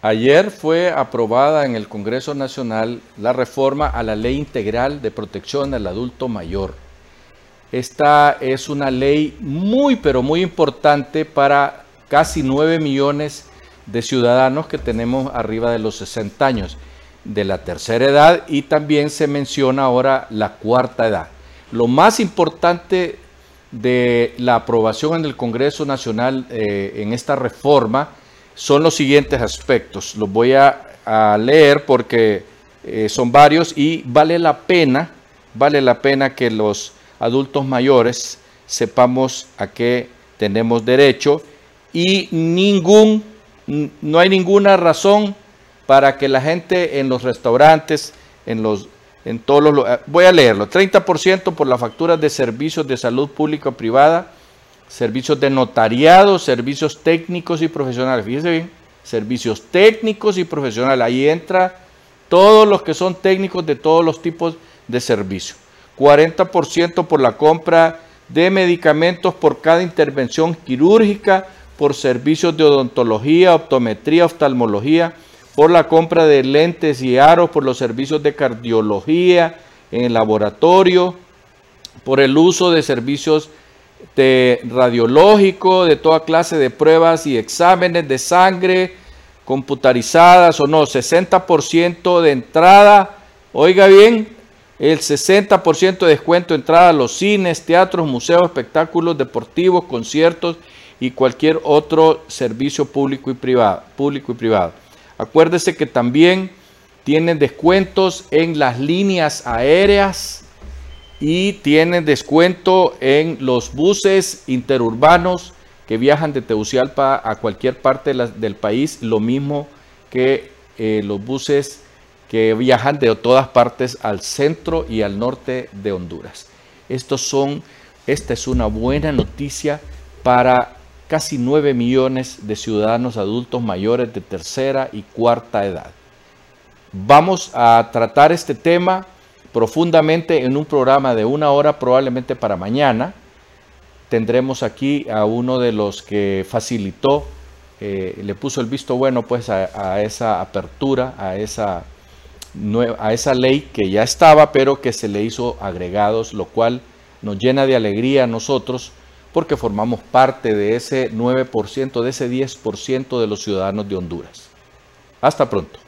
Ayer fue aprobada en el Congreso Nacional la reforma a la Ley Integral de Protección al Adulto Mayor. Esta es una ley muy, pero muy importante para casi 9 millones de ciudadanos que tenemos arriba de los 60 años, de la tercera edad y también se menciona ahora la cuarta edad. Lo más importante de la aprobación en el Congreso Nacional eh, en esta reforma son los siguientes aspectos. Los voy a, leer porque eh, son varios y vale la pena, vale la pena que los adultos mayores sepamos a qué tenemos derecho y ningún, no hay ninguna razón para que la gente en los restaurantes, en los en todos los voy a leerlo, 30% por las facturas de servicios de salud pública o privada, servicios de notariado, servicios técnicos y profesionales. Fíjese bien, servicios técnicos y profesionales. Ahí entra todos los que son técnicos de todos los tipos de servicio. 40% por la compra de medicamentos por cada intervención quirúrgica, por servicios de odontología, optometría, oftalmología, por la compra de lentes y aros, por los servicios de cardiología en el laboratorio, por el uso de servicios de radiológico, de toda clase de pruebas y exámenes de sangre, computarizadas o no, 60% de entrada, oiga bien, el 60% de descuento de entrada a los cines, teatros, museos, espectáculos deportivos, conciertos y cualquier otro servicio público y privado. Público y privado. Acuérdese que también tienen descuentos en las líneas aéreas, y tienen descuento en los buses interurbanos que viajan de Tegucigalpa a cualquier parte del país, lo mismo que eh, los buses que viajan de todas partes al centro y al norte de Honduras. Estos son, esta es una buena noticia para casi 9 millones de ciudadanos adultos mayores de tercera y cuarta edad. Vamos a tratar este tema profundamente en un programa de una hora probablemente para mañana. Tendremos aquí a uno de los que facilitó, eh, le puso el visto bueno pues a, esa apertura, a esa, a esa ley que ya estaba, pero que se le hizo agregados, lo cual nos llena de alegría a nosotros porque formamos parte de ese 9%, de ese 10% de los ciudadanos de Honduras. Hasta pronto.